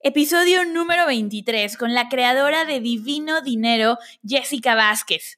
Episodio número 23 con la creadora de Divino Dinero, Jessica Vázquez.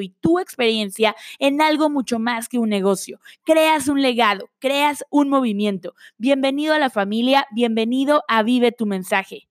y tu experiencia en algo mucho más que un negocio. Creas un legado, creas un movimiento. Bienvenido a la familia, bienvenido a Vive tu mensaje.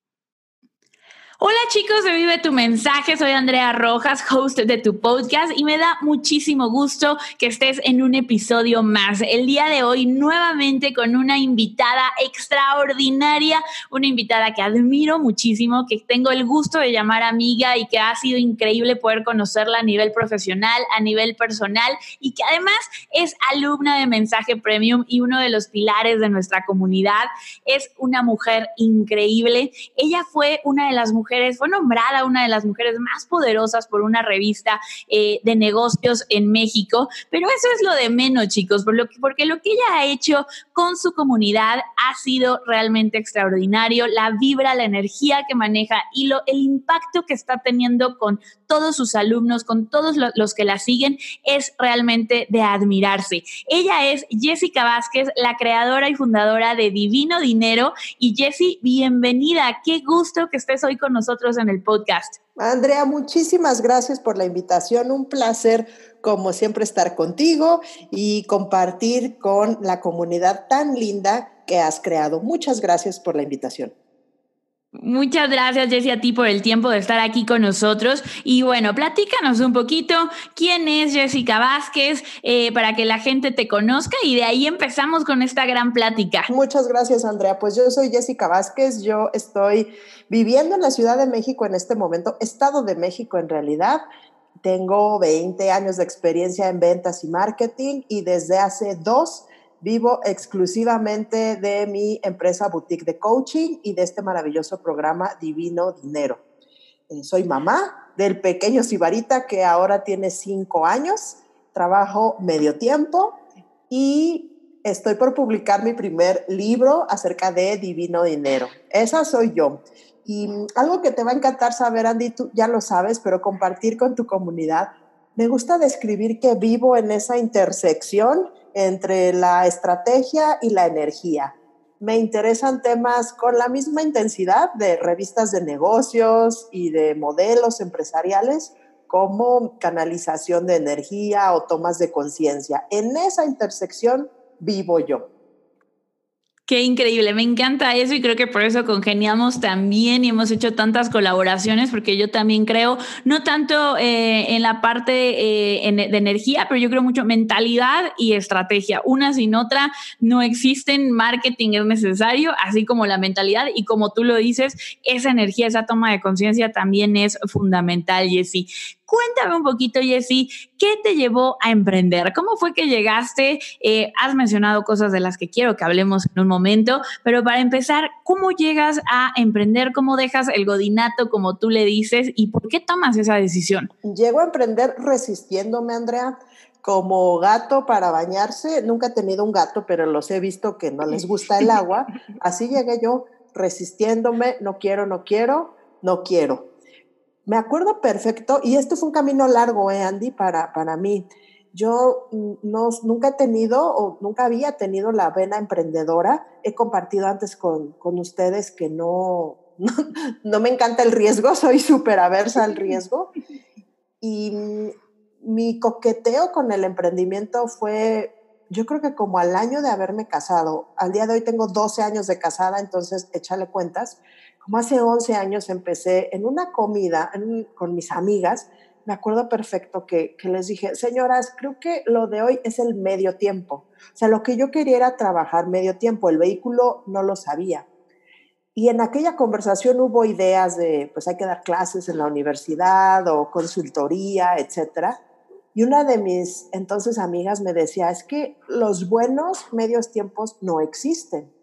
Hola chicos de Vive tu mensaje, soy Andrea Rojas, host de tu podcast y me da muchísimo gusto que estés en un episodio más. El día de hoy nuevamente con una invitada extraordinaria, una invitada que admiro muchísimo, que tengo el gusto de llamar amiga y que ha sido increíble poder conocerla a nivel profesional, a nivel personal y que además es alumna de Mensaje Premium y uno de los pilares de nuestra comunidad. Es una mujer increíble. Ella fue una de las mujeres fue nombrada una de las mujeres más poderosas por una revista eh, de negocios en México, pero eso es lo de menos, chicos, porque lo que ella ha hecho con su comunidad ha sido realmente extraordinario, la vibra, la energía que maneja y lo, el impacto que está teniendo con todos sus alumnos, con todos los que la siguen, es realmente de admirarse. Ella es Jessica Vázquez, la creadora y fundadora de Divino Dinero. Y Jessie, bienvenida. Qué gusto que estés hoy con nosotros en el podcast. Andrea, muchísimas gracias por la invitación. Un placer, como siempre, estar contigo y compartir con la comunidad tan linda que has creado. Muchas gracias por la invitación. Muchas gracias, Jessie, a ti por el tiempo de estar aquí con nosotros. Y bueno, platícanos un poquito quién es Jessica Vázquez eh, para que la gente te conozca y de ahí empezamos con esta gran plática. Muchas gracias, Andrea. Pues yo soy Jessica Vázquez, yo estoy viviendo en la Ciudad de México en este momento, Estado de México en realidad. Tengo 20 años de experiencia en ventas y marketing y desde hace dos Vivo exclusivamente de mi empresa boutique de coaching y de este maravilloso programa Divino Dinero. Eh, soy mamá del pequeño Sibarita que ahora tiene cinco años, trabajo medio tiempo y estoy por publicar mi primer libro acerca de Divino Dinero. Esa soy yo. Y algo que te va a encantar saber, Andy, tú ya lo sabes, pero compartir con tu comunidad. Me gusta describir que vivo en esa intersección entre la estrategia y la energía. Me interesan temas con la misma intensidad de revistas de negocios y de modelos empresariales como canalización de energía o tomas de conciencia. En esa intersección vivo yo. Qué increíble, me encanta eso y creo que por eso congeniamos también y hemos hecho tantas colaboraciones porque yo también creo, no tanto eh, en la parte eh, de energía, pero yo creo mucho mentalidad y estrategia. Una sin otra no existen, marketing es necesario, así como la mentalidad y como tú lo dices, esa energía, esa toma de conciencia también es fundamental, Jessy. Cuéntame un poquito, Jessy, ¿qué te llevó a emprender? ¿Cómo fue que llegaste? Eh, has mencionado cosas de las que quiero que hablemos en un momento, pero para empezar, ¿cómo llegas a emprender? ¿Cómo dejas el godinato, como tú le dices, y por qué tomas esa decisión? Llego a emprender resistiéndome, Andrea como gato para bañarse. Nunca he tenido un gato, pero los he visto que no les gusta el agua. Así llegué yo resistiéndome, no quiero, no quiero, no quiero me acuerdo perfecto, y esto fue un camino largo, eh, Andy, para, para mí. Yo mm, no, nunca he tenido o nunca había tenido la vena emprendedora. He compartido antes con, con ustedes que no, no, no, me encanta el riesgo, soy súper aversa al riesgo. Y mi coqueteo con el emprendimiento fue yo creo que como al año de haberme casado, al día de hoy tengo 12 años de casada, entonces échale cuentas, como hace 11 años empecé en una comida con mis amigas, me acuerdo perfecto que, que, les dije, señoras, creo que lo de hoy es el medio tiempo. O sea, lo que yo quería era trabajar medio tiempo, el vehículo no lo sabía. Y en aquella conversación hubo ideas de, pues hay que dar clases en la universidad o consultoría, etcétera. Y una de mis entonces amigas me decía, es que los buenos medios tiempos no existen.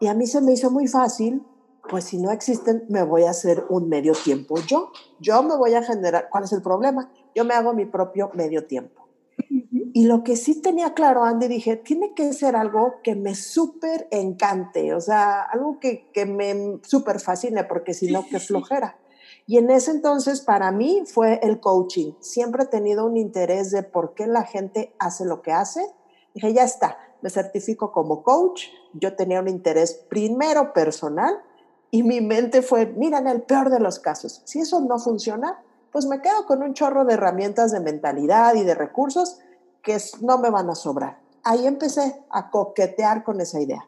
Y a mí se me hizo muy fácil pues si no existen, me voy a hacer un medio tiempo yo. Yo me voy a generar, ¿cuál es el problema? Yo me hago mi propio medio tiempo. Y lo que sí tenía claro, Andy, dije, tiene que ser algo que me súper encante, o sea, algo que, que me súper fascine, porque si no, qué flojera. Y en ese entonces, para mí, fue el coaching. Siempre he tenido un interés de por qué la gente hace lo que hace. Dije, ya está, me certifico como coach. Yo tenía un interés primero personal y mi mente fue, mira, en el peor de los casos, si eso no funciona, pues me quedo con un chorro de herramientas de mentalidad y de recursos que no me van a sobrar. Ahí empecé a coquetear con esa idea.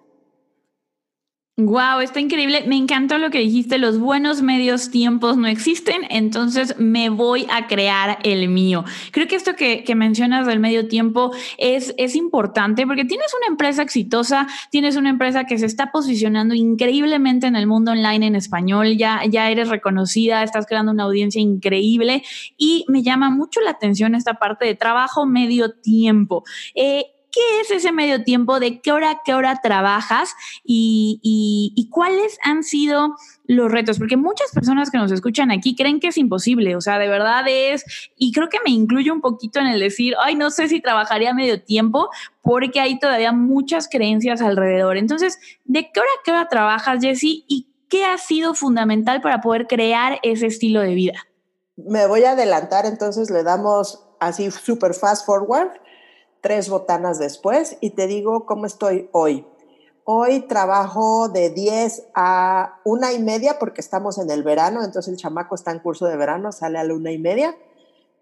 Wow, está increíble. Me encantó lo que dijiste. Los buenos medios tiempos no existen, entonces me voy a crear el mío. Creo que esto que, mencionas del medio tiempo es, es importante porque tienes una empresa exitosa, tienes una empresa que se está posicionando increíblemente en el mundo online en español, ya, ya eres reconocida, estás creando una audiencia increíble y me llama mucho la atención esta parte de trabajo medio tiempo. Eh, ¿Qué es ese medio tiempo? ¿De qué hora qué hora trabajas? Y, cuáles han sido los retos? Porque muchas personas que nos escuchan aquí creen que es imposible. O sea, de verdad es, y creo que me incluyo un poquito en el decir, ay, no sé si trabajaría medio tiempo, porque hay todavía muchas creencias alrededor. Entonces, ¿de qué hora qué hora trabajas, Jessie? ¿Y qué ha sido fundamental para poder crear ese estilo de vida? Me voy a adelantar, entonces le damos así super fast forward tres botanas después y te digo cómo estoy hoy. Hoy trabajo de 10 a una y media porque estamos en el verano, entonces el chamaco está en curso de verano, sale a la una y media,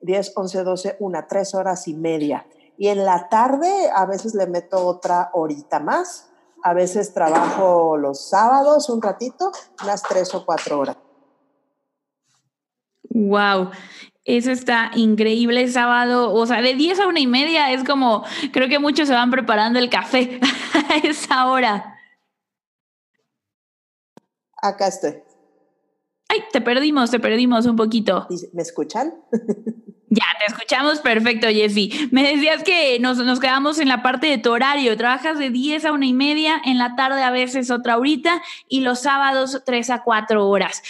10, 11, 12, una, tres horas y media. Y en la tarde a veces le meto otra horita más, a veces trabajo los sábados un ratito, unas tres o cuatro horas. Wow. Eso está increíble sábado, o sea, de 10 a una y media es como, creo que muchos se van preparando el café a esa hora. Acá estoy. Ay, te perdimos, te perdimos un poquito. ¿Me escuchan? Ya, te escuchamos perfecto, Jessy. Me decías que nos, nos, quedamos en la parte de tu horario. Trabajas de 10 a una y media, en la tarde a veces otra horita y los sábados 3 a 4 horas.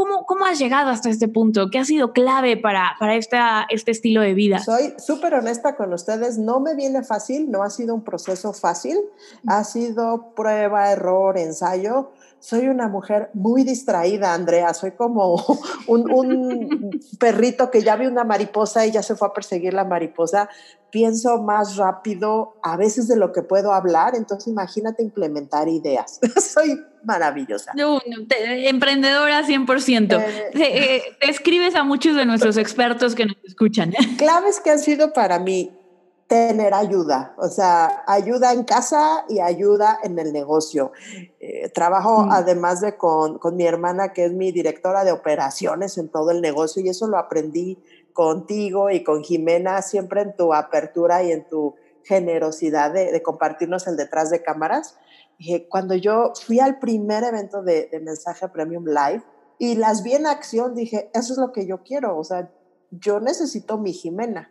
¿Cómo, ¿Cómo has llegado hasta este punto? ¿Qué ha sido clave para, para esta, este estilo de vida? Soy súper honesta con ustedes. No me viene fácil, no ha sido un proceso fácil. Ha sido prueba, error, ensayo soy una mujer muy distraída, Andrea. Soy como un, perrito que ya ve una mariposa y ya se fue a perseguir la mariposa. Pienso más rápido a veces de lo que puedo hablar, entonces imagínate implementar ideas. soy maravillosa. emprendedora 100%. Eh, eh, te, escribes a muchos de nuestros expertos que nos escuchan. Claves que han sido para mí tener ayuda, o sea, ayuda en casa y ayuda en el negocio. Eh, trabajo mm. además de con, con, mi hermana, que es mi directora de operaciones en todo el negocio, y eso lo aprendí contigo y con Jimena, siempre en tu apertura y en tu generosidad de, de compartirnos el detrás de cámaras. cuando yo fui al primer evento de, de Mensaje Premium Live y las vi en acción, dije, eso es lo que yo quiero, o sea, yo necesito mi Jimena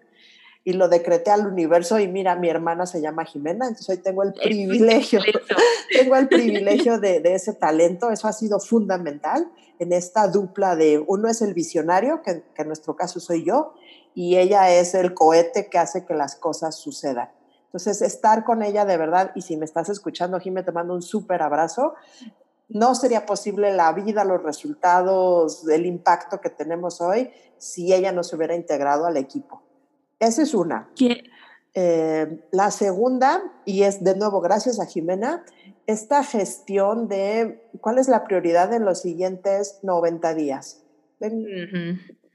y lo decreté al universo y mira, mi hermana se llama Jimena, entonces hoy tengo el privilegio, tengo el privilegio de, de, ese talento, eso ha sido fundamental en esta dupla de uno es el visionario, que, que, en nuestro caso soy yo, y ella es el cohete que hace que las cosas sucedan. Entonces, estar con ella de verdad, y si me estás escuchando, Jimena, te mando un súper abrazo. No sería posible la vida, los resultados, el impacto que tenemos hoy si ella no se hubiera integrado al equipo. Esa es una. Eh, la segunda, y es de nuevo gracias a Jimena, esta gestión de cuál es la prioridad en los siguientes 90 días.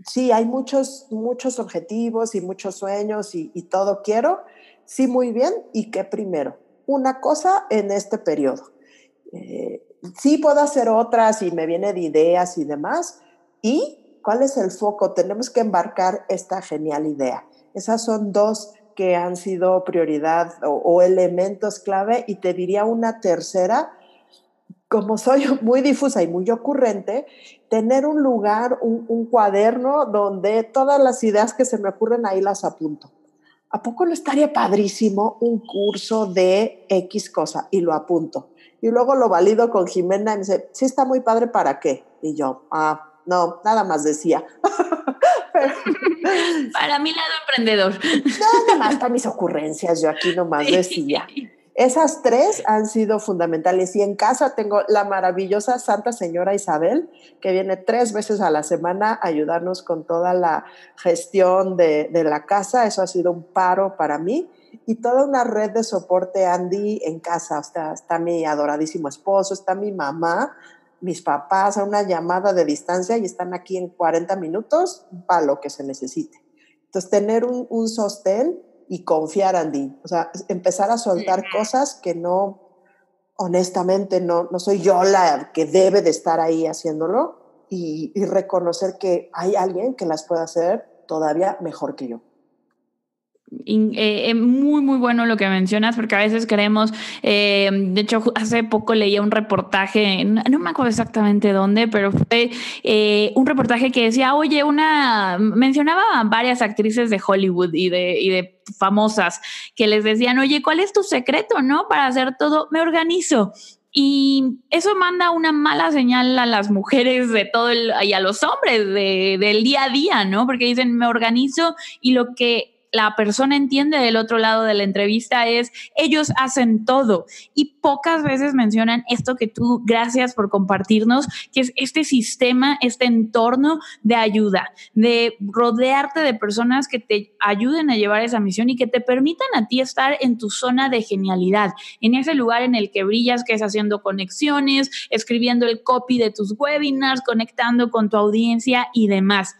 Sí, hay muchos, muchos objetivos y muchos sueños y, y, todo quiero, sí muy bien y qué primero. Una cosa en este periodo. Eh, sí puedo hacer otras y me viene de ideas y demás. ¿Y cuál es el foco? Tenemos que embarcar esta genial idea. Esas son dos que han sido prioridad o, elementos clave y te diría una tercera, como soy muy difusa y muy ocurrente, tener un lugar, un, un, cuaderno donde todas las ideas que se me ocurren ahí las apunto. ¿A poco no estaría padrísimo un curso de X cosa? Y lo apunto. Y luego lo valido con Jimena y me dice, sí está muy padre, ¿para qué? Y yo, ah, no, nada más decía. para mi lado emprendedor. Nada más para mis ocurrencias, yo aquí nomás decía. Esas tres han sido fundamentales y en casa tengo la maravillosa Santa Señora Isabel, que viene tres veces a la semana a ayudarnos con toda la gestión de, de la casa. Eso ha sido un paro para mí y toda una red de soporte Andy en casa. O está mi adoradísimo esposo, está mi mamá, mis papás a una llamada de distancia y están aquí en 40 minutos para lo que se necesite. Entonces, tener un, un sostén y confiar, Andy. O sea, empezar a soltar cosas que no, honestamente, no, no soy yo la que debe de estar ahí haciéndolo y, y reconocer que hay alguien que las puede hacer todavía mejor que yo. Eh, muy, muy bueno lo que mencionas, porque a veces creemos, eh, de hecho, hace poco leía un reportaje, no, me acuerdo exactamente dónde, pero fue eh, un reportaje que decía, oye, una, mencionaba a varias actrices de Hollywood y de, y de famosas que les decían, oye, ¿cuál es tu secreto, no? Para hacer todo, me organizo. Y eso manda una mala señal a las mujeres de todo y a los hombres de, del día a día, ¿no? Porque dicen, me organizo y lo que la persona entiende del otro lado de la entrevista es, ellos hacen todo. Y pocas veces mencionan esto que tú, gracias por compartirnos, que es este sistema, este entorno de ayuda, de rodearte de personas que te ayuden a llevar esa misión y que te permitan a ti estar en tu zona de genialidad, en ese lugar en el que brillas, que es haciendo conexiones, escribiendo el copy de tus webinars, conectando con tu audiencia y demás.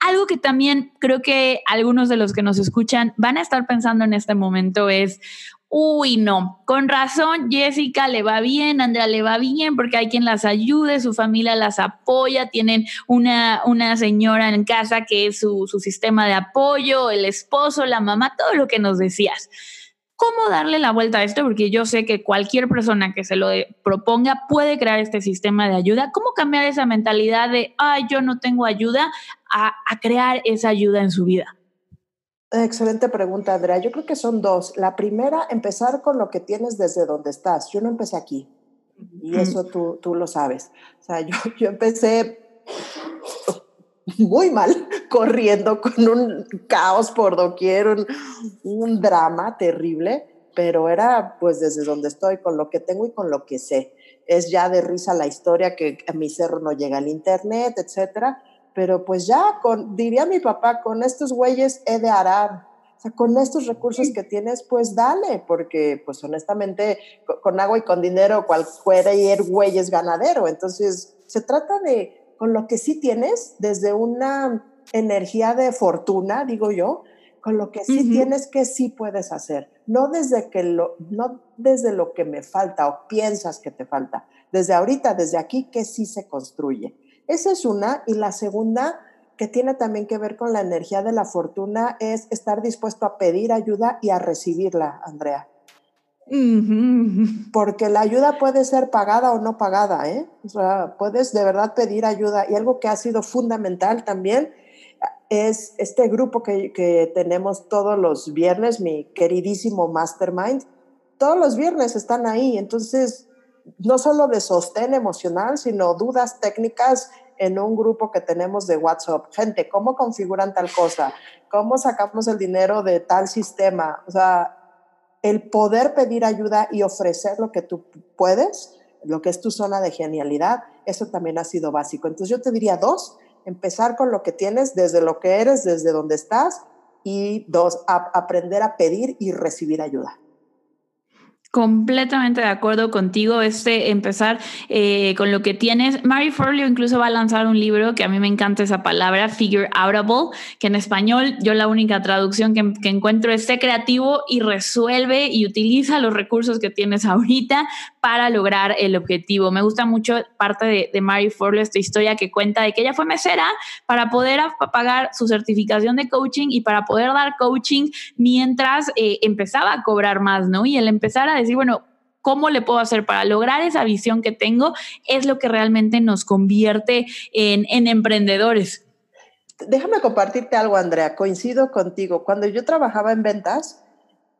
Algo que también creo que algunos de los que nos escuchan van a estar pensando en este momento es, uy, no, con razón, Jessica le va bien, Andrea le va bien, porque hay quien las ayude, su familia las apoya, tienen una, una señora en casa que es su, su sistema de apoyo, el esposo, la mamá, todo lo que nos decías cómo darle la vuelta a esto, porque yo sé que cualquier persona que se lo proponga puede crear este sistema de ayuda. ¿Cómo cambiar esa mentalidad de, ay, yo no tengo ayuda, a, crear esa ayuda en su vida? Excelente pregunta, Andrea. Yo creo que son dos. La primera, empezar con lo que tienes desde donde estás. Yo no empecé aquí y eso tú, tú lo sabes. O sea, yo, yo empecé muy mal, corriendo con un caos por doquier, un, un, drama terrible, pero era pues desde donde estoy, con lo que tengo y con lo que sé. Es ya de risa la historia que a mi cerro no llega al internet, etcétera, pero pues ya, con, diría mi papá, con estos güeyes he de arar. O sea, con estos recursos que tienes, pues dale, porque pues honestamente con, agua y con dinero cualquier güey es ganadero. Entonces, se trata de con lo que sí tienes, desde una energía de fortuna, digo yo, con lo que sí tienes que sí puedes hacer, no desde que lo no desde lo que me falta o piensas que te falta, desde ahorita, desde aquí que sí se construye. Esa es una y la segunda que tiene también que ver con la energía de la fortuna es estar dispuesto a pedir ayuda y a recibirla, Andrea. Porque la ayuda puede ser pagada o no pagada, ¿eh? O sea, puedes de verdad pedir ayuda. Y algo que ha sido fundamental también es este grupo que, que tenemos todos los viernes, mi queridísimo Mastermind. Todos los viernes están ahí. Entonces, no solo de sostén emocional, sino dudas técnicas en un grupo que tenemos de WhatsApp. Gente, ¿cómo configuran tal cosa? ¿Cómo sacamos el dinero de tal sistema? O sea, el poder pedir ayuda y ofrecer lo que tú puedes, lo que es tu zona de genialidad, eso también ha sido básico. Entonces yo te diría dos, empezar con lo que tienes, desde lo que eres, desde donde estás, y dos, aprender a pedir y recibir ayuda. Completamente de acuerdo contigo, este empezar eh, con lo que tienes. Mary Forleo incluso va a lanzar un libro que a mí me encanta esa palabra, figure outable, que en español yo la única traducción que, encuentro es sé creativo y resuelve y utiliza los recursos que tienes ahorita para lograr el objetivo. Me gusta mucho parte de, de Mary Forleo, esta historia que cuenta de que ella fue mesera para poder pagar su certificación de coaching y para poder dar coaching mientras eh, empezaba a cobrar más, ¿no? Y el empezar a decir, bueno, ¿Cómo le puedo hacer para lograr esa visión que tengo? Es lo que realmente nos convierte en, en, emprendedores. Déjame compartirte algo, Andrea. Coincido contigo. Cuando yo trabajaba en ventas,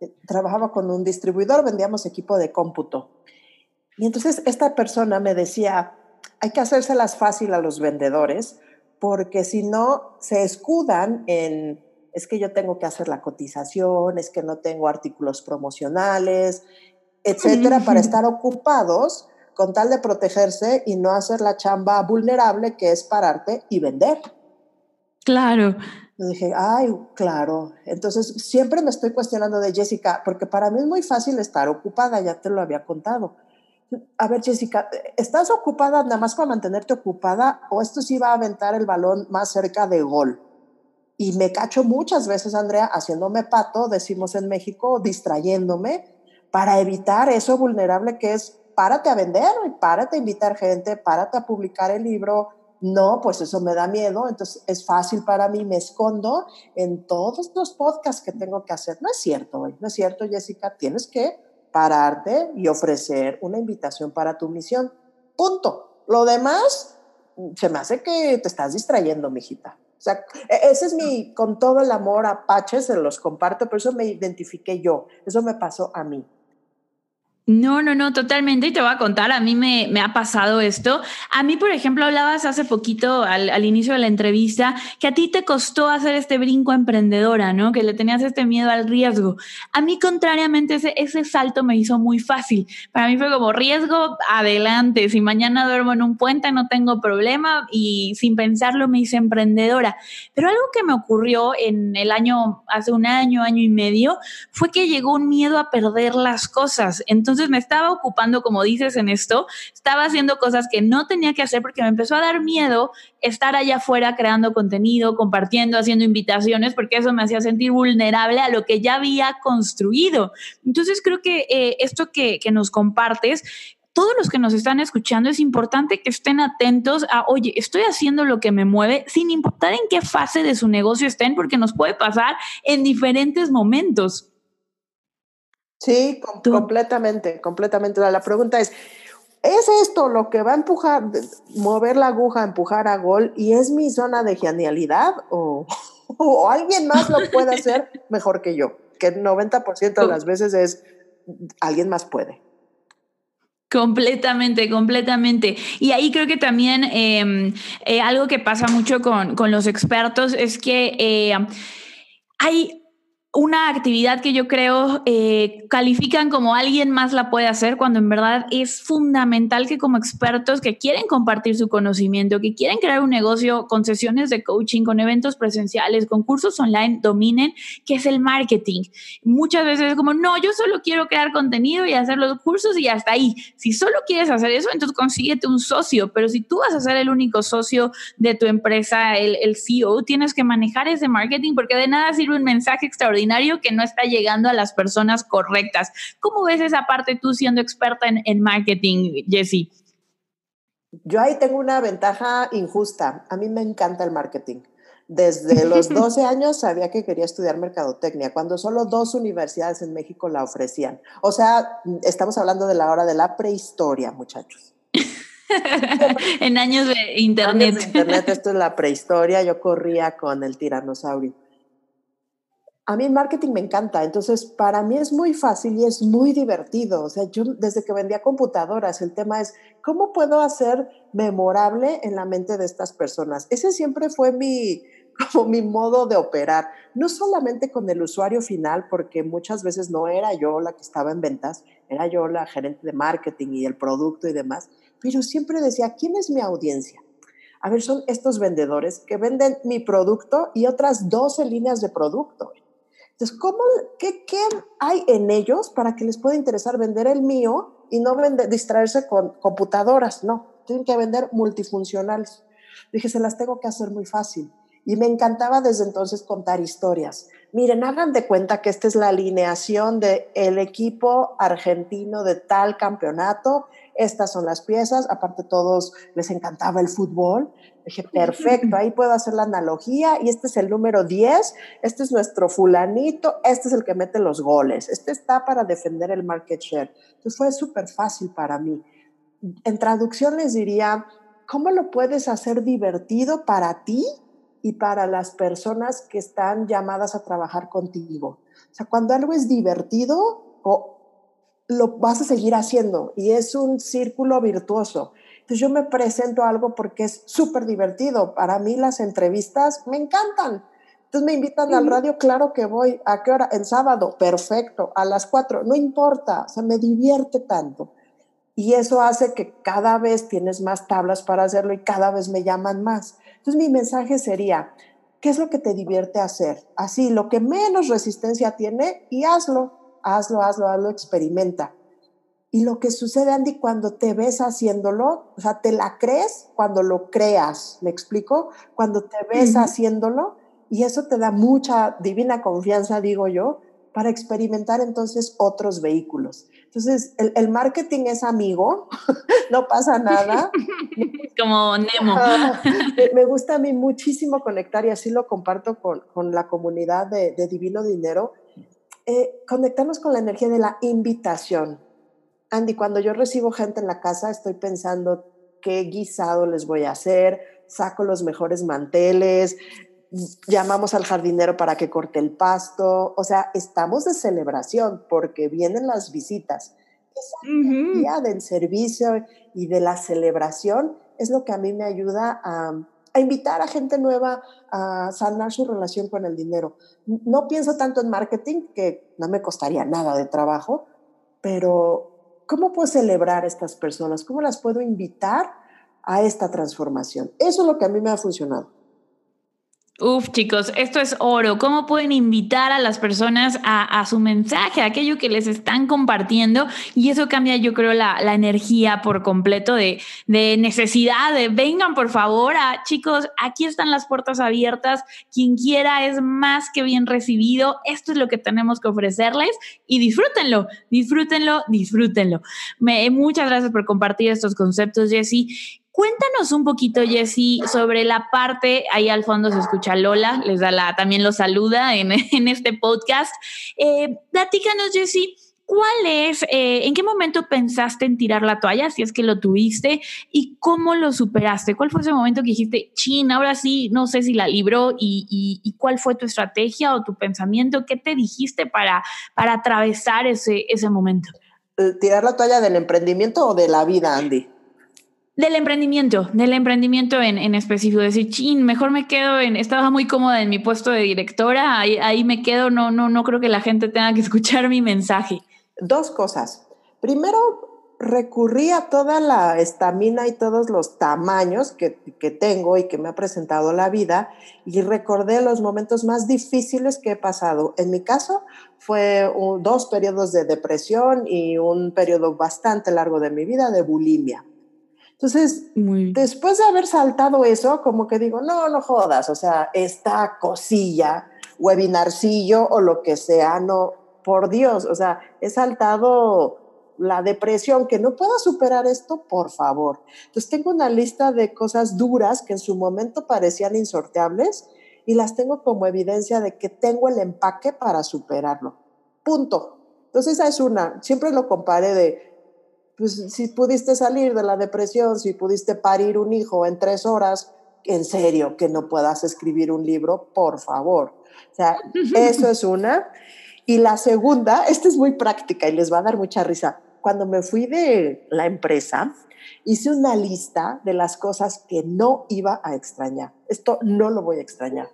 eh, trabajaba con un distribuidor, vendíamos equipo de cómputo. Y entonces esta persona me decía, hay que hacérselas fácil a los vendedores, porque si no, se escudan en es que yo tengo que hacer la cotización, es que no tengo artículos promocionales, etcétera, para estar ocupados con tal de protegerse y no hacer la chamba vulnerable que es pararte y vender. Claro. Y dije, ay, claro. Entonces, siempre me estoy cuestionando de Jessica, porque para mí es muy fácil estar ocupada, ya te lo había contado. A ver, Jessica, ¿estás ocupada nada más para mantenerte ocupada o esto sí va a aventar el balón más cerca de gol? Y me cacho muchas veces, Andrea, haciéndome pato, decimos en México, distrayéndome, para evitar eso vulnerable que es párate a vender, párate a invitar gente, párate a publicar el libro. No, pues eso me da miedo, entonces es fácil para mí, me escondo en todos los podcasts que tengo que hacer. No es cierto, no es cierto, Jessica, tienes que pararte y ofrecer una invitación para tu misión. Punto. Lo demás, se me hace que te estás distrayendo, mijita. O sea, e, ese es mi, con todo el amor Apache, se los comparto, pero eso me identifiqué yo, eso me pasó a mí. No, no, no, totalmente. Y te voy a contar, a mí me, ha pasado esto. A mí, por ejemplo, hablabas hace poquito al, al, inicio de la entrevista que a ti te costó hacer este brinco emprendedora, ¿no? Que le tenías este miedo al riesgo. A mí, contrariamente, ese, ese salto me hizo muy fácil. Para mí fue como riesgo, adelante. Si mañana duermo en un puente, no tengo problema. Y sin pensarlo, me hice emprendedora. Pero algo que me ocurrió en el año, hace un año, año y medio, fue que llegó un miedo a perder las cosas. Entonces, entonces me estaba ocupando, como dices en esto, estaba haciendo cosas que no tenía que hacer porque me empezó a dar miedo estar allá afuera creando contenido, compartiendo, haciendo invitaciones, porque eso me hacía sentir vulnerable a lo que ya había construido. Entonces creo que eh, esto que, que nos compartes todos los que nos están escuchando, es importante que estén atentos a, oye, estoy haciendo lo que me mueve, sin importar en qué fase de su negocio estén, porque nos puede pasar en diferentes momentos. Sí, completamente, completamente. La pregunta es, ¿es esto lo que va a empujar, mover la aguja, empujar a gol y es mi zona de genialidad o, o alguien más lo puede hacer mejor que yo? Que el 90% de las veces es alguien más puede. Completamente, completamente. Y ahí creo que también em, eh, algo que pasa mucho con, con los expertos es que eh, hay una actividad que yo creo eh, califican como alguien más la puede hacer cuando en verdad es fundamental que como expertos que quieren compartir su conocimiento, que quieren crear un negocio con sesiones de coaching, con eventos presenciales, con cursos online, dominen, que es el marketing. Muchas veces es como, no, yo solo quiero crear contenido y hacer los cursos y hasta ahí. Si solo quieres hacer eso, entonces consíguete un socio, pero si tú vas a ser el único socio de tu empresa, el, el CEO, tienes que manejar ese marketing porque de nada sirve un mensaje extraordinario que no está llegando a las personas correctas. ¿Cómo ves esa parte tú siendo experta en, en marketing, Jessie? Yo ahí tengo una ventaja injusta. A mí me encanta el marketing. Desde los 12 años sabía que quería estudiar mercadotecnia, cuando solo dos universidades en México la ofrecían. O sea, estamos hablando de la hora de la prehistoria, muchachos. en años de internet. Años de internet, esto es la prehistoria. Yo corría con el tiranosaurio a mí el marketing me encanta, entonces para mí es muy fácil y es muy divertido. O sea, yo desde que vendía computadoras, el tema es, ¿cómo puedo hacer memorable en la mente de estas personas? Ese siempre fue mi, como mi modo de operar, no solamente con el usuario final, porque muchas veces no era yo la que estaba en ventas, era yo la gerente de marketing y el producto y demás, pero siempre decía, ¿quién es mi audiencia? A ver, son estos vendedores que venden mi producto y otras 12 líneas de producto Entonces, ¿cómo, qué, ¿qué hay en ellos para que les pueda interesar vender el mío y no vender, distraerse con computadoras? No, tienen que vender multifuncionales. Dije, se las tengo que hacer muy fácil. Y me encantaba desde entonces contar historias. Miren, hagan de cuenta que esta es la alineación del el equipo argentino de tal campeonato. Estas son las piezas. Aparte, todos les encantaba el fútbol. Dije, perfecto, ahí puedo hacer la analogía. Y este es el número 10. Este es nuestro fulanito. Este es el que mete los goles. Este está para defender el market share. Entonces fue súper fácil para mí. En traducción les diría, ¿cómo lo puedes hacer divertido para ti y para las personas que están llamadas a trabajar contigo. O sea, cuando algo es divertido, lo vas a seguir haciendo y es un círculo virtuoso. Entonces yo me presento algo porque es súper divertido. Para mí las entrevistas me encantan. Entonces me invitan al radio, claro que voy. ¿A qué hora? El sábado, perfecto. A las cuatro, no importa. O sea, me divierte tanto. Y eso hace que cada vez tienes más tablas para hacerlo y cada vez me llaman más. Entonces mi mensaje sería, ¿qué es lo que te divierte hacer? Así, lo que menos resistencia tiene y hazlo, hazlo, hazlo, hazlo, experimenta. Y lo que sucede, Andy, cuando te ves haciéndolo, o sea, te la crees cuando lo creas, ¿me explico? Cuando te ves haciéndolo y eso te da mucha divina confianza, digo yo, para experimentar entonces otros vehículos. Entonces, el, marketing es amigo, no pasa nada. Como Nemo. me gusta a mí muchísimo conectar y así lo comparto con, con la comunidad de, de Divino Dinero. Eh, conectarnos con la energía de la invitación. Andy, cuando yo recibo gente en la casa, estoy pensando qué guisado les voy a hacer, saco los mejores manteles, llamamos al jardinero para que corte el pasto, o sea, estamos de celebración porque vienen las visitas. Esa energía del servicio y de la celebración es lo que a mí me ayuda a, a, invitar a gente nueva a sanar su relación con el dinero. No pienso tanto en marketing, que no me costaría nada de trabajo, pero ¿cómo puedo celebrar a estas personas? ¿Cómo las puedo invitar a esta transformación? Eso es lo que a mí me ha funcionado. Uf, chicos, esto es oro. ¿Cómo pueden invitar a las personas a, su mensaje, a aquello que les están compartiendo? Y eso cambia, yo creo, la, energía por completo de, necesidad, de vengan por favor, a, chicos, aquí están las puertas abiertas. Quien quiera es más que bien recibido. Esto es lo que tenemos que ofrecerles y disfrútenlo, disfrútenlo, disfrútenlo. Muchas gracias por compartir estos conceptos, Jessy. Cuéntanos un poquito, Jessy, sobre la parte, ahí al fondo se escucha Lola, les da la, también lo saluda en, este podcast. Eh, platícanos, Jessy, ¿cuál es, eh, en qué momento pensaste en tirar la toalla, si es que lo tuviste, y cómo lo superaste? ¿Cuál fue ese momento que dijiste, chin, ahora sí, no sé si la libró, y, cuál fue tu estrategia o tu pensamiento? ¿Qué te dijiste para, para atravesar ese, ese momento? Eh, ¿Tirar la toalla del emprendimiento o de la vida, Andy? Del emprendimiento, del emprendimiento en, en específico, decir, chin, mejor me quedo en, estaba muy cómoda en mi puesto de directora, ahí, me quedo, no, no, no creo que la gente tenga que escuchar mi mensaje. Dos cosas. Primero, recurrí a toda la estamina y todos los tamaños que, que, tengo y que me ha presentado la vida y recordé los momentos más difíciles que he pasado. En mi caso fue dos periodos de depresión y un periodo bastante largo de mi vida de bulimia. Entonces, después de haber saltado eso, como que digo, no, no jodas, o sea, esta cosilla, webinarcillo o lo que sea, no, por Dios, o sea, he saltado la depresión, que no puedo superar esto, por favor. Entonces, tengo una lista de cosas duras que en su momento parecían insorteables y las tengo como evidencia de que tengo el empaque para superarlo. Punto. Entonces, esa es una. Siempre lo compare de pues si pudiste salir de la depresión, si pudiste parir un hijo en tres horas, en serio que no puedas escribir un libro, por favor. O sea, eso es una. Y la segunda, esta es muy práctica y les va a dar mucha risa. Cuando me fui de la empresa, hice una lista de las cosas que no iba a extrañar. Esto no lo voy a extrañar.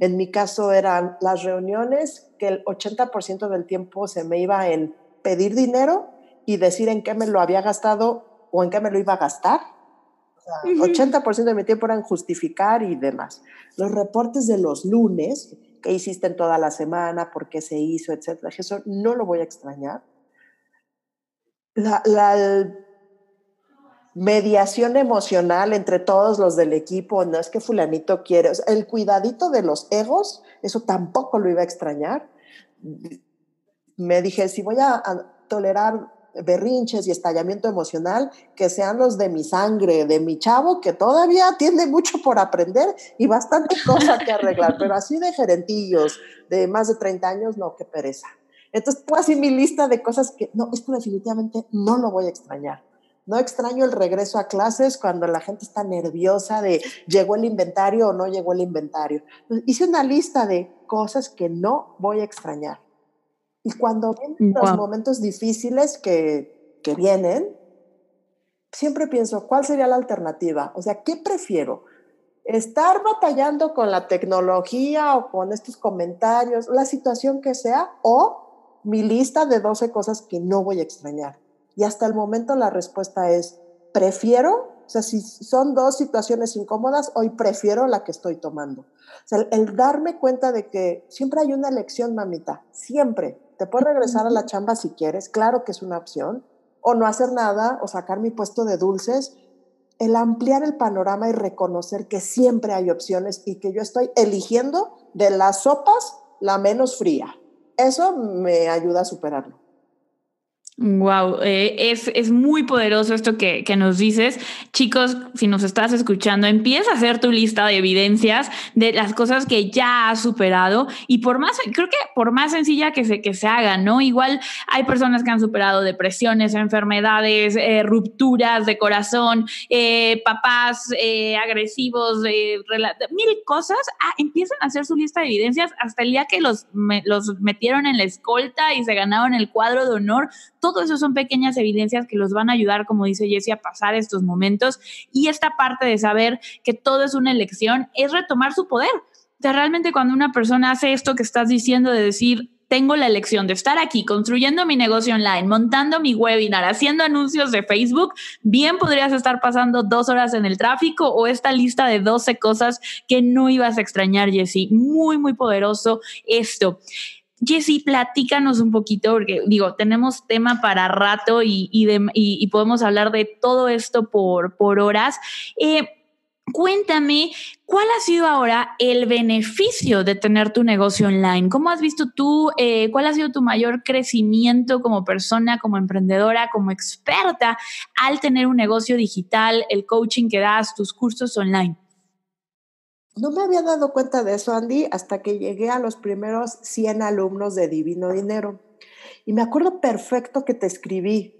En mi caso eran las reuniones que el 80% del tiempo se me iba en pedir dinero y decir en qué me lo había gastado o en qué me lo iba a gastar. O sea, 80% de mi tiempo era en justificar y demás. Los reportes de los lunes, qué hiciste en toda la semana, por qué se hizo, etcétera. Eso no lo voy a extrañar. La, la, mediación emocional entre todos los del equipo, no es que fulanito quiere, el cuidadito de los egos, eso tampoco lo iba a extrañar. Me dije, si voy a, tolerar berrinches y estallamiento emocional, que sean los de mi sangre, de mi chavo, que todavía tiene mucho por aprender y bastante cosa que arreglar, pero así de gerentillos, de más de 30 años, no, qué pereza. Entonces, pues así mi lista de cosas que, no, esto definitivamente no lo voy a extrañar. No extraño el regreso a clases cuando la gente está nerviosa de llegó el inventario o no llegó el inventario. Hice una lista de cosas que no voy a extrañar. Y cuando vienen los momentos difíciles que, que vienen, siempre pienso, ¿cuál sería la alternativa? O sea, ¿qué prefiero? ¿Estar batallando con la tecnología o con estos comentarios, la situación que sea, o mi lista de 12 cosas que no voy a extrañar? Y hasta el momento la respuesta es, prefiero, o sea, si son dos situaciones incómodas, hoy prefiero la que estoy tomando. O sea, el, darme cuenta de que siempre hay una elección, mamita, siempre. Te puedes regresar a la chamba si quieres, claro que es una opción, o no hacer nada, o sacar mi puesto de dulces. El ampliar el panorama y reconocer que siempre hay opciones y que yo estoy eligiendo de las sopas la menos fría. Eso me ayuda a superarlo. Wow, eh, es, es, muy poderoso esto que, que, nos dices. Chicos, si nos estás escuchando, empieza a hacer tu lista de evidencias de las cosas que ya has superado y por más, creo que por más sencilla que se, que se haga, ¿no? Igual hay personas que han superado depresiones, enfermedades, eh, rupturas de corazón, eh, papás agresivos, mil cosas. Ah, empiezan a hacer su lista de evidencias hasta el día que los, los metieron en la escolta y se ganaron el cuadro de honor todo eso son pequeñas evidencias que los van a ayudar, como dice Jessie, a pasar estos momentos. Y esta parte de saber que todo es una elección es retomar su poder. O sea, realmente cuando una persona hace esto que estás diciendo de decir, tengo la elección de estar aquí construyendo mi negocio online, montando mi webinar, haciendo anuncios de Facebook, bien podrías estar pasando dos horas en el tráfico o esta lista de 12 cosas que no ibas a extrañar, Jessie. Muy, muy poderoso esto. Jessy, platícanos un poquito, porque digo, tenemos tema para rato y, podemos hablar de todo esto por, por horas. Eh, cuéntame, ¿cuál ha sido ahora el beneficio de tener tu negocio online? ¿Cómo has visto tú, eh, cuál ha sido tu mayor crecimiento como persona, como emprendedora, como experta al tener un negocio digital, el coaching que das, tus cursos online? No me había dado cuenta de eso, Andy, hasta que llegué a los primeros 100 alumnos de Divino Dinero. Y me acuerdo perfecto que te escribí.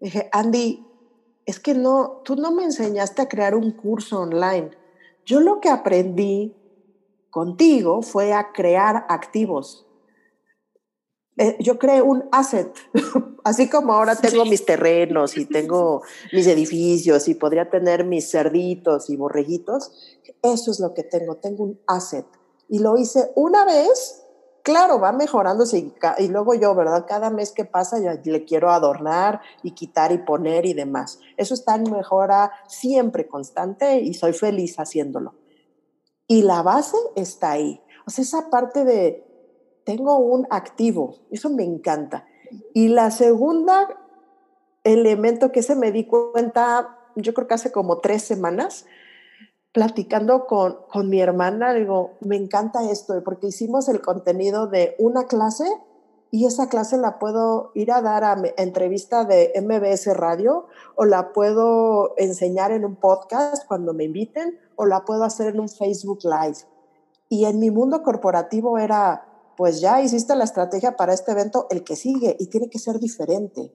Dije, Andy, es que no, tú no me enseñaste a crear un curso online. Yo lo que aprendí contigo fue a crear activos. Eh, yo creé un asset, así como ahora tengo mis terrenos y tengo mis edificios y podría tener mis cerditos y borreguitos, eso es lo que tengo, tengo un asset. Y lo hice una vez, claro, va mejorándose y, y luego yo, ¿verdad? Cada mes que pasa ya le quiero adornar y quitar y poner y demás. Eso está en mejora siempre constante y soy feliz haciéndolo. Y la base está ahí. O sea, esa parte de, tengo un activo, eso me encanta. Y la segunda elemento que se me di cuenta, yo creo que hace como tres semanas, platicando con, con mi hermana, digo, me encanta esto, porque hicimos el contenido de una clase y esa clase la puedo ir a dar a, entrevista de MBS Radio o la puedo enseñar en un podcast cuando me inviten o la puedo hacer en un Facebook Live. Y en mi mundo corporativo era, pues ya hiciste la estrategia para este evento, el que sigue y tiene que ser diferente.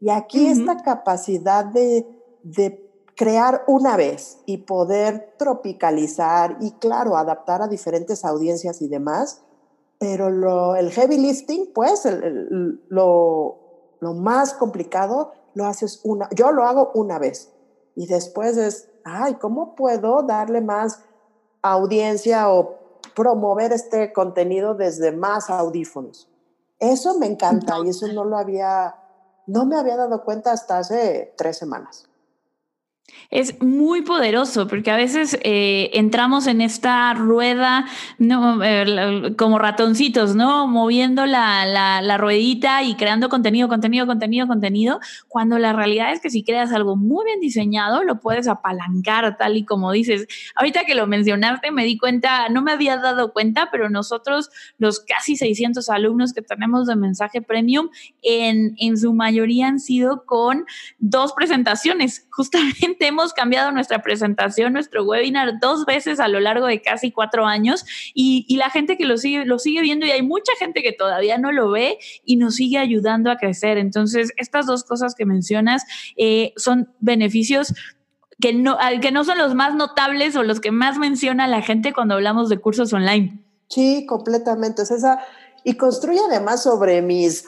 Y aquí esta capacidad de, de crear una vez y poder tropicalizar y, claro, adaptar a diferentes audiencias y demás, pero lo, el heavy lifting, pues lo, lo más complicado lo haces una, yo lo hago una vez y después es, ay, ¿cómo puedo darle más audiencia o promover este contenido desde más audífonos? Eso me encanta y eso no lo había, no me había dado cuenta hasta hace tres semanas. Es muy poderoso porque a veces eh, entramos en esta rueda eh, como ratoncitos, ¿no? Moviendo la, la, la, ruedita y creando contenido, contenido, contenido, contenido, cuando la realidad es que si creas algo muy bien diseñado, lo puedes apalancar tal y como dices. Ahorita que lo mencionaste, me di cuenta, no me había dado cuenta, pero nosotros, los casi 600 alumnos que tenemos de mensaje premium, en, en su mayoría han sido con dos presentaciones, justamente hemos cambiado nuestra presentación, nuestro webinar dos veces a lo largo de casi cuatro años y, la gente que lo sigue, lo sigue viendo y hay mucha gente que todavía no lo ve y nos sigue ayudando a crecer. Entonces, estas dos cosas que mencionas eh, son beneficios que no, que no son los más notables o los que más menciona la gente cuando hablamos de cursos online. Sí, completamente. Es esa, y construye además sobre mis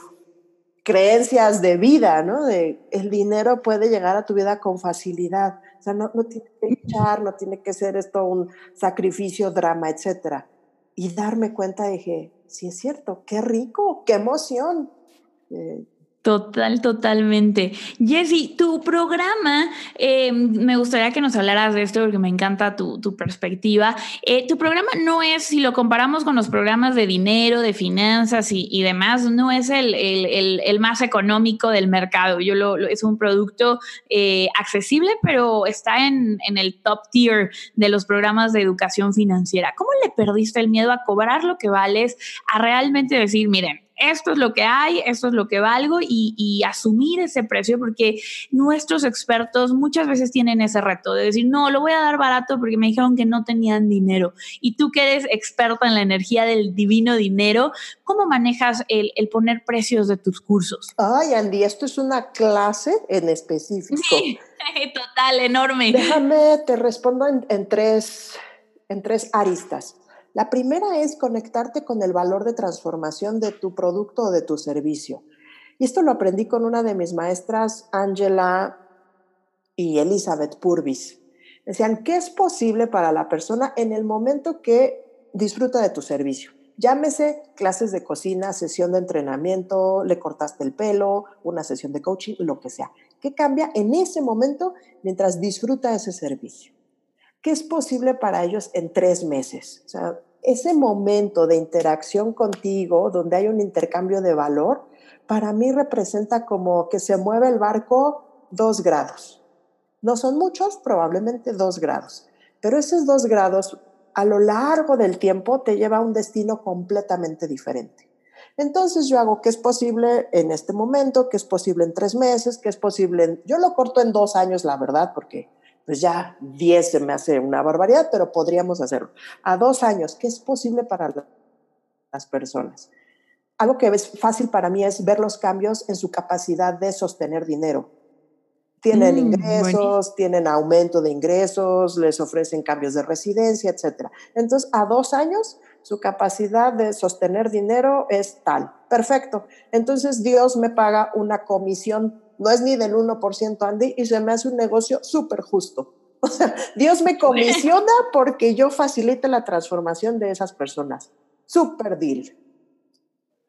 creencias de vida, ¿no? De el dinero puede llegar a tu vida con facilidad. O sea, no, tiene que luchar, no tiene que ser esto un sacrificio, drama, etcétera. Y darme cuenta, dije, sí es cierto, qué rico, qué emoción. Eh, Total, totalmente. Jessy, tu programa, eh, me gustaría que nos hablaras de esto porque me encanta tu, perspectiva. Eh, tu programa no es, si lo comparamos con los programas de dinero, de finanzas y, demás, no es el, más económico del mercado. Yo lo, es un producto eh, accesible, pero está en, en el top tier de los programas de educación financiera. ¿Cómo le perdiste el miedo a cobrar lo que vales, a realmente decir, miren, esto es lo que hay, esto es lo que valgo y, asumir ese precio porque nuestros expertos muchas veces tienen ese reto de decir, no, lo voy a dar barato porque me dijeron que no tenían dinero. Y tú que eres experta en la energía del divino dinero, ¿cómo manejas el, poner precios de tus cursos? Ay, Andy, esto es una clase en específico. Sí, total, enorme. Déjame, te respondo en, tres, en tres aristas. La primera es conectarte con el valor de transformación de tu producto o de tu servicio. Y esto lo aprendí con una de mis maestras, Angela y Elizabeth Purvis. Decían, ¿qué es posible para la persona en el momento que disfruta de tu servicio? Llámese clases de cocina, sesión de entrenamiento, le cortaste el pelo, una sesión de coaching, lo que sea. ¿Qué cambia en ese momento mientras disfruta ese servicio? ¿Qué es posible para ellos en tres meses? O sea, ese momento de interacción contigo, donde hay un intercambio de valor, para mí representa como que se mueve el barco dos grados. No son muchos, probablemente dos grados, pero esos dos grados a lo largo del tiempo te lleva a un destino completamente diferente. Entonces yo hago que es posible en este momento, que es posible en tres meses, que es posible en... Yo lo corto en dos años, la verdad, porque pues ya 10 se me hace una barbaridad, pero podríamos hacerlo. A dos años, ¿qué es posible para las personas? Algo que es fácil para mí es ver los cambios en su capacidad de sostener dinero. Tienen mm, ingresos, tienen aumento de ingresos, les ofrecen cambios de residencia, etc. Entonces, a dos años, su capacidad de sostener dinero es tal. Perfecto. Entonces, Dios me paga una comisión no es ni del 1%, Andy, y se me hace un negocio súper justo. O sea, Dios me comisiona porque yo facilite la transformación de esas personas. Súper deal.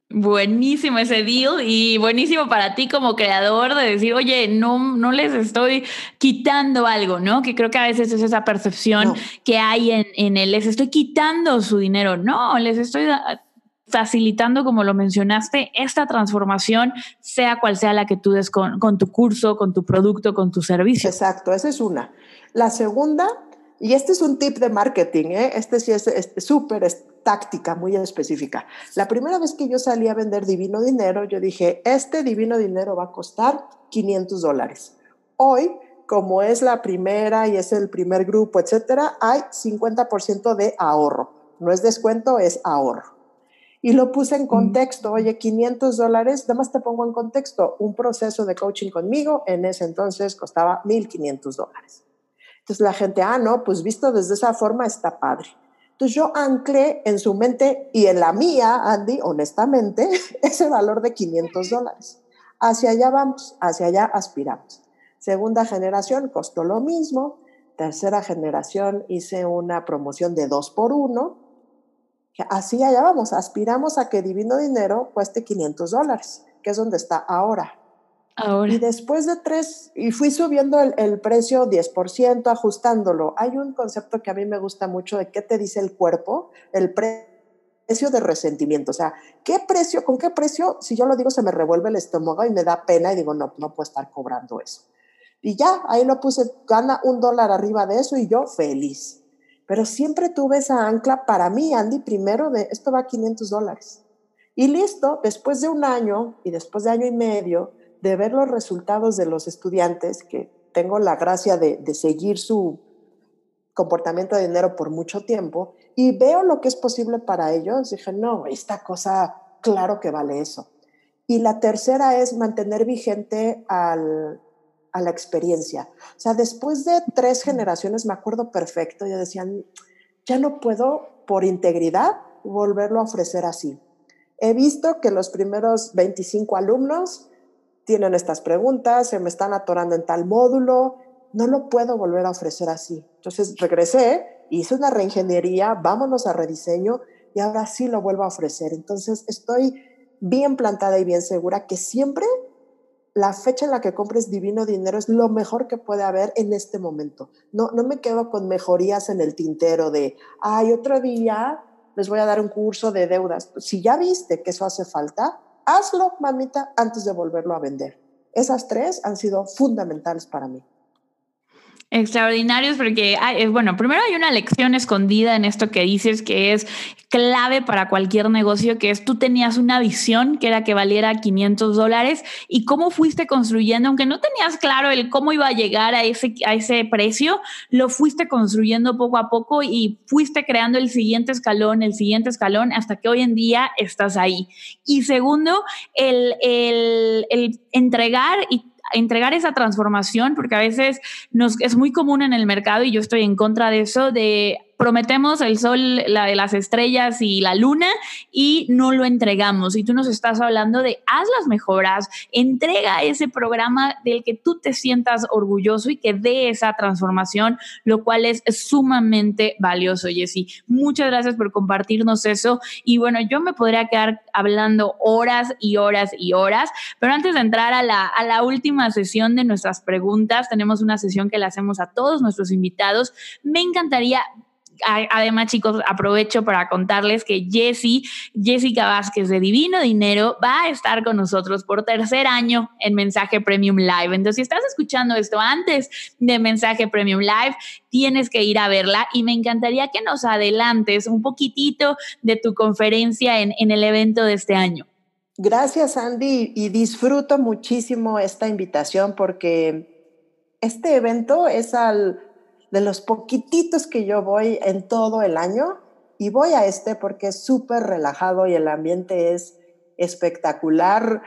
Buenísimo ese deal y buenísimo para ti como creador de decir, oye, no, no les estoy quitando algo, ¿no? Que creo que a veces es esa percepción que hay en, en él, les estoy quitando su dinero. No, les estoy facilitando, como lo mencionaste, esta transformación, sea cual sea la que tú des con, tu curso, con tu producto, con tu servicio. Exacto, esa es una. La segunda, y este es un tip de marketing, ¿eh? este sí es súper táctica, muy específica. La primera vez que yo salí a vender Divino Dinero, yo dije, este Divino Dinero va a costar 500 dólares. Hoy, como es la primera y es el primer grupo, etcétera, hay 50% de ahorro. No es descuento, es ahorro. Y lo puse en contexto, oye, 500 dólares, nada más te pongo en contexto, un proceso de coaching conmigo en ese entonces costaba 1.500 dólares. Entonces la gente, ah, no, pues visto desde esa forma está padre. Entonces yo anclé en su mente y en la mía, Andy, honestamente, ese valor de 500 dólares. Hacia allá vamos, hacia allá aspiramos. Segunda generación costó lo mismo. Tercera generación hice una promoción de dos por uno Así allá vamos, aspiramos a que Divino Dinero cueste 500 dólares, que es donde está ahora. Y después de tres, y fui subiendo el, el, precio 10%, ajustándolo. Hay un concepto que a mí me gusta mucho de qué te dice el cuerpo, el precio de resentimiento. O sea, ¿qué precio, con qué precio, si yo lo digo, se me revuelve el estómago y me da pena y digo, no, no puedo estar cobrando eso. Y ya, ahí lo puse, gana un dólar arriba de eso y yo feliz. Pero siempre tuve esa ancla para mí, Andy, primero de esto va a 500 dólares. Y listo, después de un año y después de año y medio, de ver los resultados de los estudiantes, que tengo la gracia de, seguir su comportamiento de dinero por mucho tiempo, y veo lo que es posible para ellos, dije, no, esta cosa, claro que vale eso. Y la tercera es mantener vigente al, a la experiencia. O sea, después de tres generaciones, me acuerdo perfecto, ya decían, ya no puedo por integridad volverlo a ofrecer así. He visto que los primeros 25 alumnos tienen estas preguntas, se me están atorando en tal módulo, no lo puedo volver a ofrecer así. Entonces regresé, hice una reingeniería, vámonos a rediseño y ahora sí lo vuelvo a ofrecer. Entonces estoy bien plantada y bien segura que siempre la fecha en la que compres Divino Dinero es lo mejor que puede haber en este momento. No, no me quedo con mejorías en el tintero de, ay, otro día les voy a dar un curso de deudas. Si ya viste que eso hace falta, hazlo, mamita, antes de volverlo a vender. Esas tres han sido fundamentales para mí. Extraordinarios porque, hay, bueno, primero hay una lección escondida en esto que dices que es clave para cualquier negocio, que es tú tenías una visión que era que valiera 500 dólares y cómo fuiste construyendo, aunque no tenías claro el cómo iba a llegar a ese, a ese precio, lo fuiste construyendo poco a poco y fuiste creando el siguiente escalón, el siguiente escalón, hasta que hoy en día estás ahí. Y segundo, el, el, el entregar y entregar esa transformación, porque a veces nos, es muy común en el mercado y yo estoy en contra de eso, de prometemos el sol, la de las estrellas y la luna y no lo entregamos. Y tú nos estás hablando de haz las mejoras, entrega ese programa del que tú te sientas orgulloso y que dé esa transformación, lo cual es sumamente valioso, Jessy. Muchas gracias por compartirnos eso. Y bueno, yo me podría quedar hablando horas y horas y horas, pero antes de entrar a la, a la última sesión de nuestras preguntas, tenemos una sesión que le hacemos a todos nuestros invitados. Me encantaría además, chicos, aprovecho para contarles que Jessie, Jessica Vázquez de Divino Dinero, va a estar con nosotros por tercer año en Mensaje Premium Live. Entonces, si estás escuchando esto antes de Mensaje Premium Live, tienes que ir a verla y me encantaría que nos adelantes un poquitito de tu conferencia en, en el evento de este año. Gracias, Andy, y disfruto muchísimo esta invitación porque este evento es al de los poquititos que yo voy en todo el año y voy a este porque es súper relajado y el ambiente es espectacular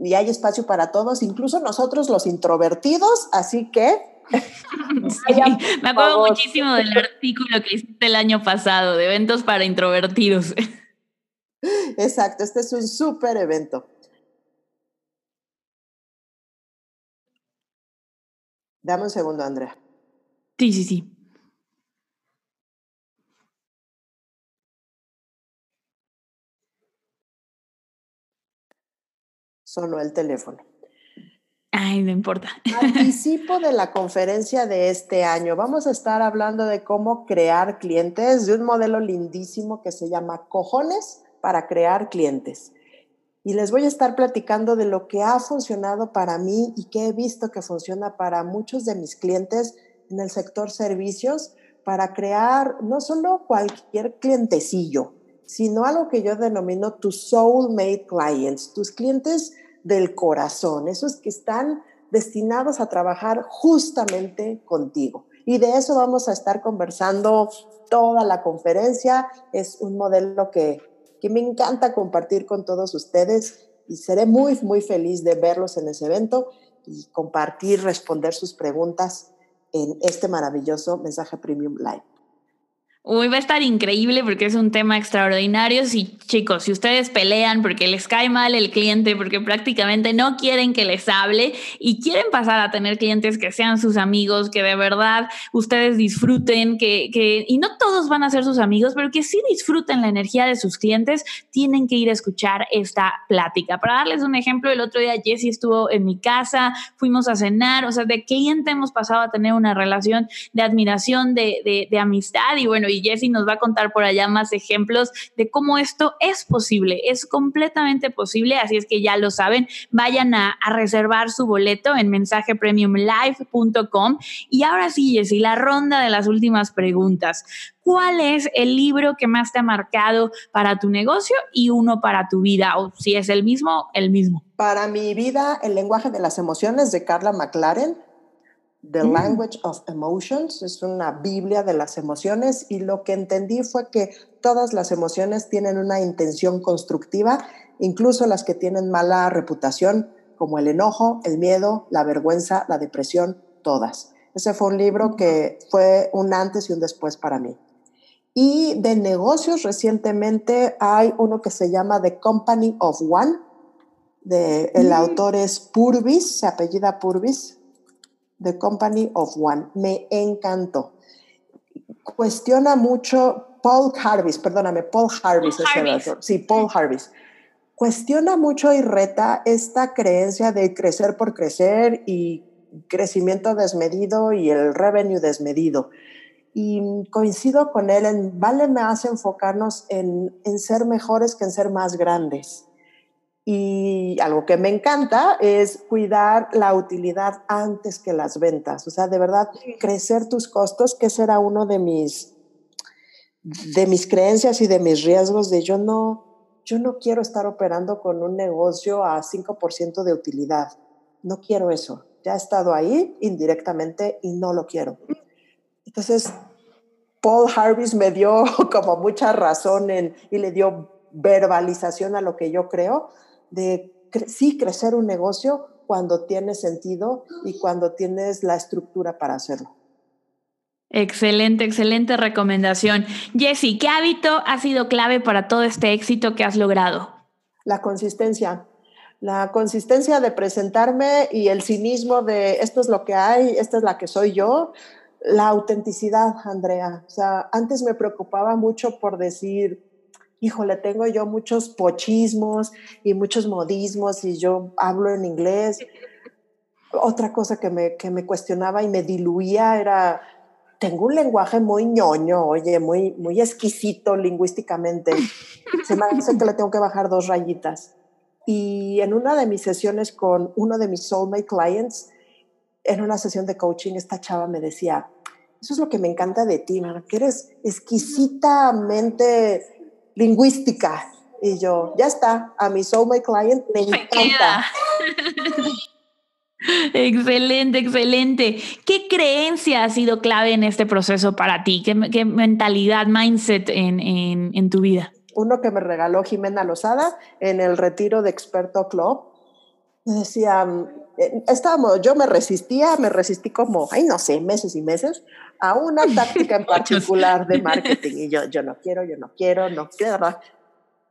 y hay espacio para todos, incluso nosotros los introvertidos, así que... me acuerdo muchísimo del artículo que hiciste el año pasado de eventos para introvertidos. Exacto, este es un súper evento. Dame un segundo, Andrea. Sí, sí, sí. Sonó el teléfono. Ay, no importa. Anticipo de la conferencia de este año. Vamos a estar hablando de cómo crear clientes, de un modelo lindísimo que se llama Cojones para crear clientes. Y les voy a estar platicando de lo que ha funcionado para mí y que he visto que funciona para muchos de mis clientes en el sector servicios para crear no solo cualquier clientecillo, sino algo que yo denomino tus soul-made clients, tus clientes del corazón, esos que están destinados a trabajar justamente contigo. Y de eso vamos a estar conversando toda la conferencia. Es un modelo que, que me encanta compartir con todos ustedes y seré muy, muy feliz de verlos en ese evento y compartir, responder sus preguntas en este maravilloso mensaje Premium Live. Uy, va a estar increíble porque es un tema extraordinario. Si, chicos, si ustedes pelean porque les cae mal el cliente, porque prácticamente no quieren que les hable y quieren pasar a tener clientes que sean sus amigos, que de verdad ustedes disfruten, que, que, y no todos van a ser sus amigos, pero que sí disfruten la energía de sus clientes, tienen que ir a escuchar esta plática. Para darles un ejemplo, el otro día Jessie estuvo en mi casa, fuimos a cenar, o sea, de cliente hemos pasado a tener una relación de admiración, de, de, de amistad y bueno, y Jessie nos va a contar por allá más ejemplos de cómo esto es posible, es completamente posible, así es que ya lo saben, vayan a, a reservar su boleto en mensajepremiumlive.com. Y ahora sí, Jessie, la ronda de las últimas preguntas. ¿Cuál es el libro que más te ha marcado para tu negocio y uno para tu vida? O si es el mismo, el mismo. Para mi vida, El lenguaje de las emociones de Carla McLaren The mm. Language of Emotions, es una Biblia de las emociones y lo que entendí fue que todas las emociones tienen una intención constructiva, incluso las que tienen mala reputación, como el enojo, el miedo, la vergüenza, la depresión, todas. Ese fue un libro que fue un antes y un después para mí. Y de negocios recientemente hay uno que se llama The Company of One. De, el mm. autor es Purvis, se apellida Purvis, The Company of One. Me encantó. Cuestiona mucho Paul Harvis, perdóname, Paul Harvis es el autor. Sí, Paul Harvis. Cuestiona mucho y reta esta creencia de crecer por crecer y crecimiento desmedido y el revenue desmedido. Y coincido con él en, vale más enfocarnos en, en ser mejores que en ser más grandes. Y algo que me encanta es cuidar la utilidad antes que las ventas. O sea, de verdad, crecer tus costos, que será uno de mis, de mis creencias y de mis riesgos de yo no, yo no quiero estar operando con un negocio a 5% de utilidad. No quiero eso. Ya he estado ahí indirectamente y no lo quiero. Entonces, Paul Harvis me dio como mucha razón en, y le dio verbalización a lo que yo creo de sí crecer un negocio cuando tiene sentido y cuando tienes la estructura para hacerlo. Excelente, excelente recomendación. Jesse, ¿qué hábito ha sido clave para todo este éxito que has logrado? La consistencia. La consistencia de presentarme y el cinismo de esto es lo que hay, esta es la que soy yo. La autenticidad, Andrea. O sea, antes me preocupaba mucho por decir, híjole, tengo yo muchos pochismos y muchos modismos y yo hablo en inglés. Otra cosa que me, que me cuestionaba y me diluía era, tengo un lenguaje muy ñoño, oye, muy, muy exquisito lingüísticamente. Se me hace que le tengo que bajar dos rayitas. Y en una de mis sesiones con uno de mis soulmate clients, en una sesión de coaching, esta chava me decía, eso es lo que me encanta de ti, que eres exquisitamente lingüística. Y yo, ya está, a mi Soul My Client me encanta. Excelente, excelente. ¿Qué creencia ha sido clave en este proceso para ti? ¿Qué, mentalidad, mindset en, en, en, tu vida? Uno que me regaló Jimena Lozada en el retiro de Experto Club. Decía, eh, estábamos, yo me resistía, me resistí como, ay, no sé, meses y meses, a una táctica en particular de marketing. Y yo, yo no quiero, yo no quiero, no quiero.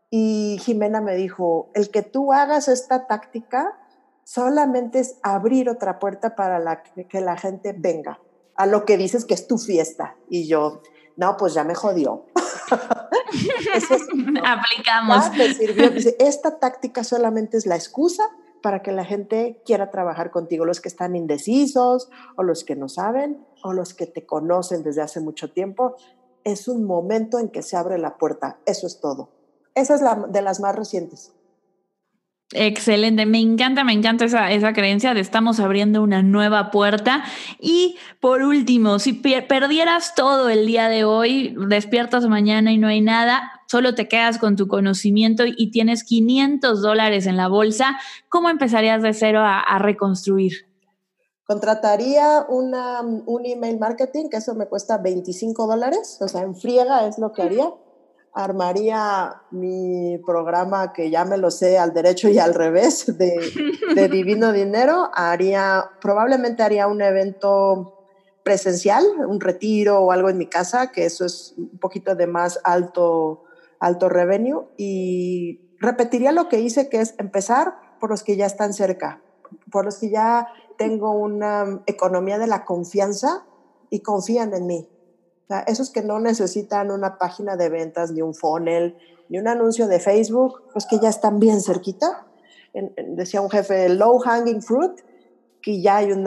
Y Jimena me dijo, el que tú hagas esta táctica solamente es abrir otra puerta para la, que la gente venga a lo que dices que es tu fiesta. Y yo, no, pues ya me jodió. Aplicamos. esta táctica solamente es la excusa para que la gente quiera trabajar contigo, los que están indecisos o los que no saben o los que te conocen desde hace mucho tiempo. Es un momento en que se abre la puerta, eso es todo. Esa es la de las más recientes. Excelente, me encanta, me encanta esa, esa creencia de estamos abriendo una nueva puerta. Y por último, si perdieras todo el día de hoy, despiertas mañana y no hay nada, solo te quedas con tu conocimiento y tienes 500 dólares en la bolsa, ¿cómo empezarías de cero a, a reconstruir? Contrataría una, un email marketing, que eso me cuesta 25 dólares, o sea, en friega es lo que haría armaría mi programa que ya me lo sé al derecho y al revés de, de Divino Dinero, haría, probablemente haría un evento presencial, un retiro o algo en mi casa, que eso es un poquito de más alto, alto revenue. Y repetiría lo que hice, que es empezar por los que ya están cerca, por los que ya tengo una economía de la confianza y confían en mí. O esos que no necesitan una página de ventas, ni un funnel, ni un anuncio de Facebook, pues que ya están bien cerquita. decía un jefe, low hanging fruit, que ya hay un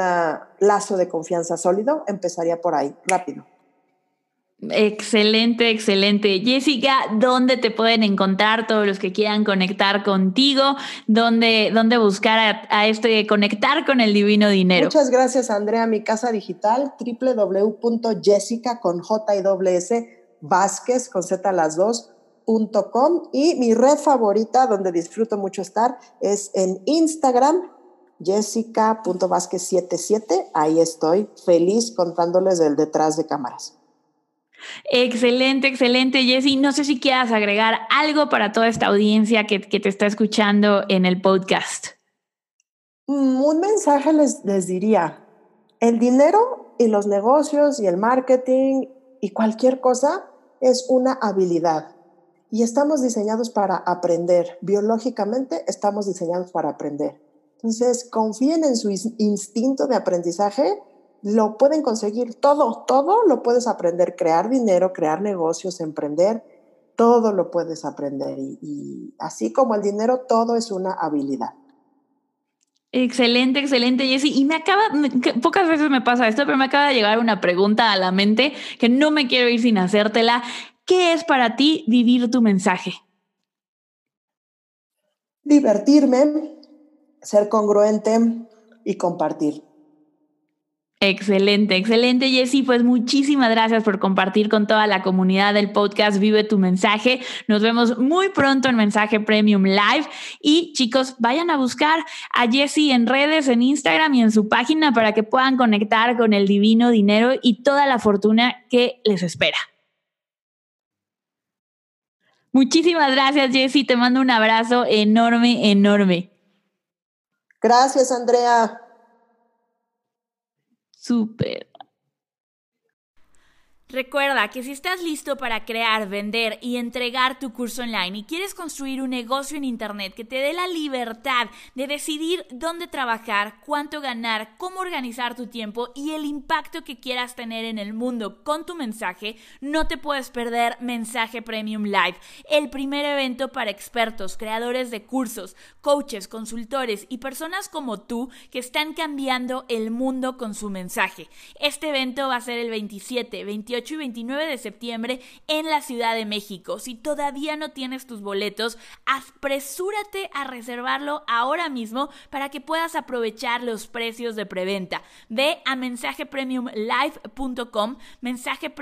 lazo de confianza sólido, empezaría por ahí, rápido. Excelente, excelente. Jessica, ¿dónde te pueden encontrar todos los que quieran conectar contigo? ¿Dónde, dónde buscar a, a este conectar con el divino dinero? Muchas gracias, Andrea. Mi casa digital, www.jessica con J y S, Vázquez con Z las dos, y mi red favorita donde disfruto mucho estar es en Instagram, jessica.vázquez77. Ahí estoy feliz contándoles del detrás de cámaras. Excelente, excelente, Jessy. No sé si quieras agregar algo para toda esta audiencia que, te está escuchando en el podcast. Un mensaje les, les diría, el dinero y los negocios y el marketing y cualquier cosa es una habilidad y estamos diseñados para aprender. Biológicamente estamos diseñados para aprender. Entonces, confíen en su instinto de aprendizaje lo pueden conseguir todo, todo lo puedes aprender, crear dinero, crear negocios, emprender, todo lo puedes aprender y, así como el dinero, todo es una habilidad. Excelente, excelente, Jessy. Y me acaba, pocas veces me pasa esto, pero me acaba de llegar una pregunta a la mente que no me quiero ir sin hacértela. ¿Qué es para ti vivir tu mensaje? Divertirme, ser congruente y compartir. Excelente, excelente, Jessy. Pues muchísimas gracias por compartir con toda la comunidad del podcast Vive tu mensaje. Nos vemos muy pronto en Mensaje Premium Live. Y chicos, vayan a buscar a Jessy en redes, en Instagram y en su página para que puedan conectar con el divino dinero y toda la fortuna que les espera. Muchísimas gracias, Jessy. Te mando un abrazo enorme, enorme. Gracias, Andrea. Súper. Recuerda que si estás listo para crear, vender y entregar tu curso online y quieres construir un negocio en Internet que te dé la libertad de decidir dónde trabajar, cuánto ganar, cómo organizar tu tiempo y el impacto que quieras tener en el mundo con tu mensaje, no te puedes perder Mensaje Premium Live, el primer evento para expertos, creadores de cursos, coaches, consultores y personas como tú que están cambiando el mundo con su mensaje. Este evento va a ser el 27, 28 y 29 de septiembre en la Ciudad de México. Si todavía no tienes tus boletos, apresúrate a reservarlo ahora mismo para que puedas aprovechar los precios de preventa. Ve a mensajepremiumlive.com, mensaje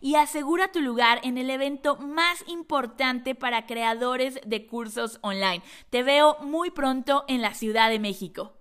y asegura tu lugar en el evento más importante para creadores de cursos online. Te veo muy pronto en la Ciudad de México.